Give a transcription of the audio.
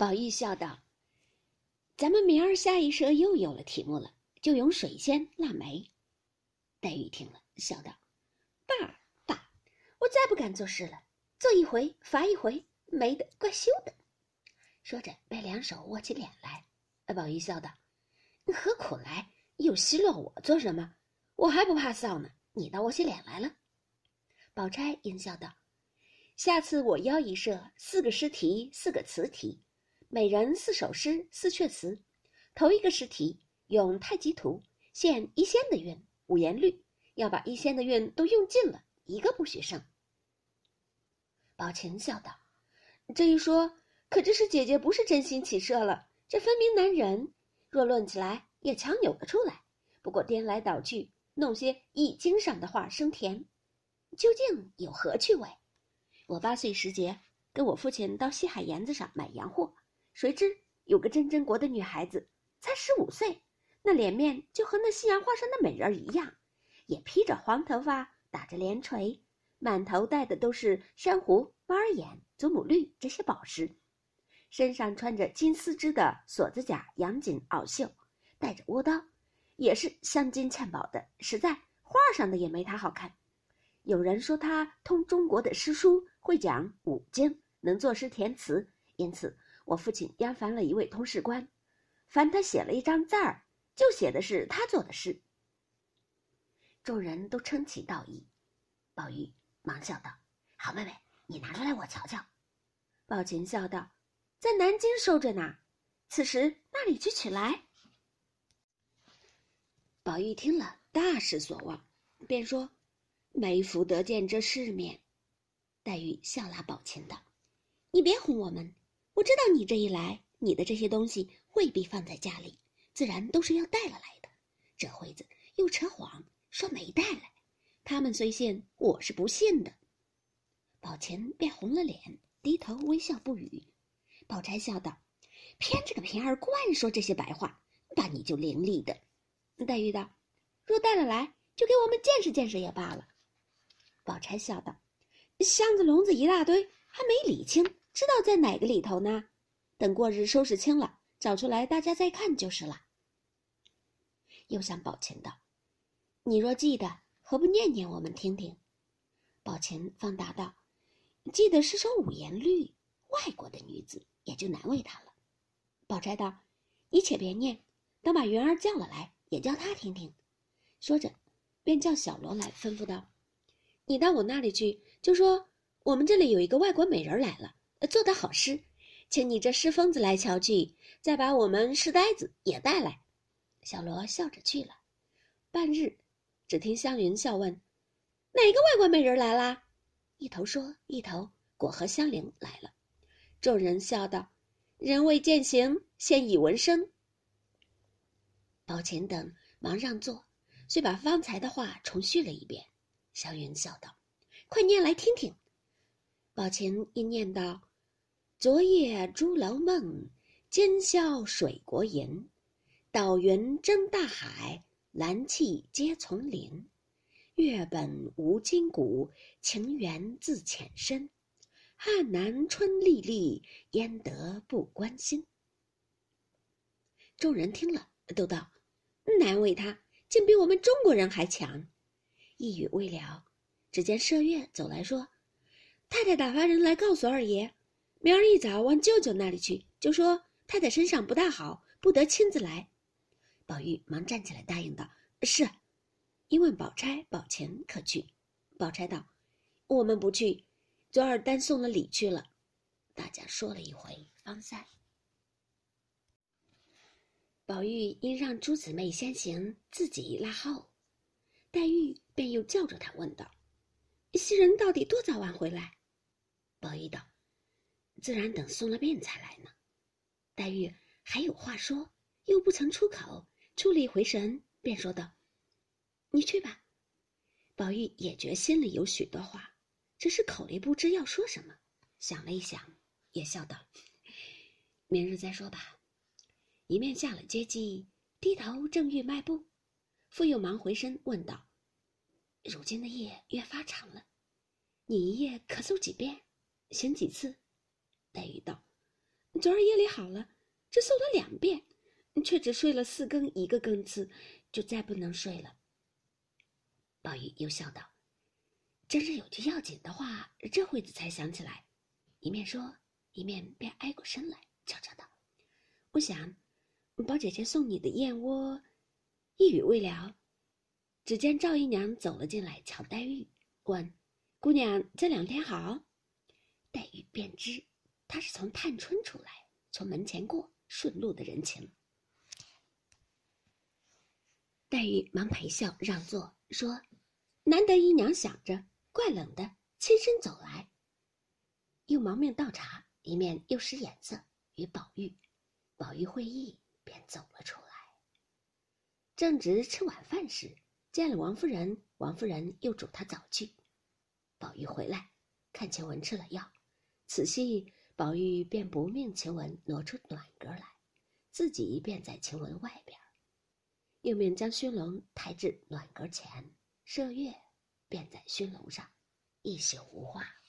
宝玉笑道：“咱们明儿下一社又有了题目了，就用水仙腊梅。”黛玉听了，笑道：“爸爸，我再不敢做事了，做一回罚一回，没的怪羞的。”说着，被两手握起脸来。宝玉笑道：“你何苦来？又奚落我做什么？我还不怕臊呢。你倒握起脸来了。”宝钗阴笑道：“下次我邀一社，四个诗题，四个词题。”每人四首诗，四阙词。头一个诗题用太极图现一仙的韵，五言律，要把一仙的韵都用尽了，一个不许剩。宝琴笑道：“这一说，可知是姐姐不是真心起社了？这分明难忍。若论起来，也强扭得出来。不过颠来倒去，弄些易经上的话生甜，究竟有何趣味？我八岁时节，跟我父亲到西海沿子上买洋货。”谁知有个真真国的女孩子，才十五岁，那脸面就和那西洋画上的美人一样，也披着黄头发，打着连垂，满头戴的都是珊瑚、猫儿眼、祖母绿这些宝石，身上穿着金丝织的锁子甲洋锦袄袖，带着倭刀，也是镶金嵌宝的，实在画上的也没她好看。有人说她通中国的诗书，会讲五经，能作诗填词，因此。我父亲压烦了一位通事官，烦他写了一张字儿，就写的是他做的事。众人都称其道义，宝玉忙笑道：“好妹妹，你拿出来我瞧瞧。”宝琴笑道：“在南京收着呢，此时那里去取来？”宝玉听了，大失所望，便说：“没福得见这世面。”黛玉笑拉宝琴道：“你别哄我们。”我知道你这一来，你的这些东西未必放在家里，自然都是要带了来的。这会子又扯谎说没带来，他们虽信，我是不信的。宝琴便红了脸，低头微笑不语。宝钗笑道：“偏这个平儿惯说这些白话，把你就伶俐的。”黛玉道：“若带了来，就给我们见识见识也罢了。”宝钗笑道：“箱子笼子一大堆，还没理清。”知道在哪个里头呢？等过日收拾清了，找出来大家再看就是了。又向宝琴道：“你若记得，何不念念我们听听？”宝琴方答道：“记得是首五言律，外国的女子也就难为他了。”宝钗道：“你且别念，等把云儿叫了来，也叫她听听。”说着，便叫小罗来吩咐道：“你到我那里去，就说我们这里有一个外国美人来了。”做的好诗，请你这诗疯子来瞧去，再把我们诗呆子也带来。小罗笑着去了。半日，只听湘云笑问：“哪个外国美人来啦？”一头说，一头果和香菱来了。众人笑道：“人未见形，先已闻声。”宝琴等忙让座，遂把方才的话重叙了一遍。湘云笑道：“快念来听听。”宝琴一念道。昨夜朱楼梦，今宵水国吟。岛云争大海，蓝气接丛林。月本无筋骨，情缘自浅深。汉南春丽丽，焉得不关心？众人听了，都道：“难为他，竟比我们中国人还强。”一语未了，只见麝月走来说：“太太打发人来告诉二爷。”明儿一早往舅舅那里去，就说太太身上不大好，不得亲自来。宝玉忙站起来答应道：“是。”因问宝钗、宝琴可去？宝钗道：“我们不去，昨儿单送了礼去了。”大家说了一回，方散。宝玉因让诸姊妹先行，自己拉后。黛玉便又叫着他问道：“袭人到底多早晚回来？”宝玉道。自然等送了便才来呢。黛玉还有话说，又不曾出口，出了一回神，便说道：“你去吧。”宝玉也觉心里有许多话，只是口里不知要说什么。想了一想，也笑道：“明日再说吧。”一面下了阶梯，低头正欲迈步，复又忙回身问道：“如今的夜越发长了，你一夜咳嗽几遍，醒几次？”黛玉道：“昨儿夜里好了，只嗽了两遍，却只睡了四更一个更次，就再不能睡了。宝玉又笑道：“真是有句要紧的话，这会子才想起来。”一面说，一面便挨过身来，悄悄道：“我想，宝姐姐送你的燕窝。”一语未了，只见赵姨娘走了进来，瞧黛玉，问：“姑娘这两天好？”黛玉便知，她是从探春出来，从门前过，顺路的人情。黛玉忙陪笑让座，说：“难得姨娘想着，怪冷的，亲身走来。”又忙命倒茶，一面又使眼色与宝玉。宝玉会意，便走了出来。正值吃晚饭时，见了王夫人，王夫人又嘱他早去。宝玉回来，看晴雯吃了药，此夕宝玉便不命晴雯挪出暖阁来，自己便在晴雯外边，又命将熏笼抬至暖阁前，麝月便在熏笼上，一宿无话。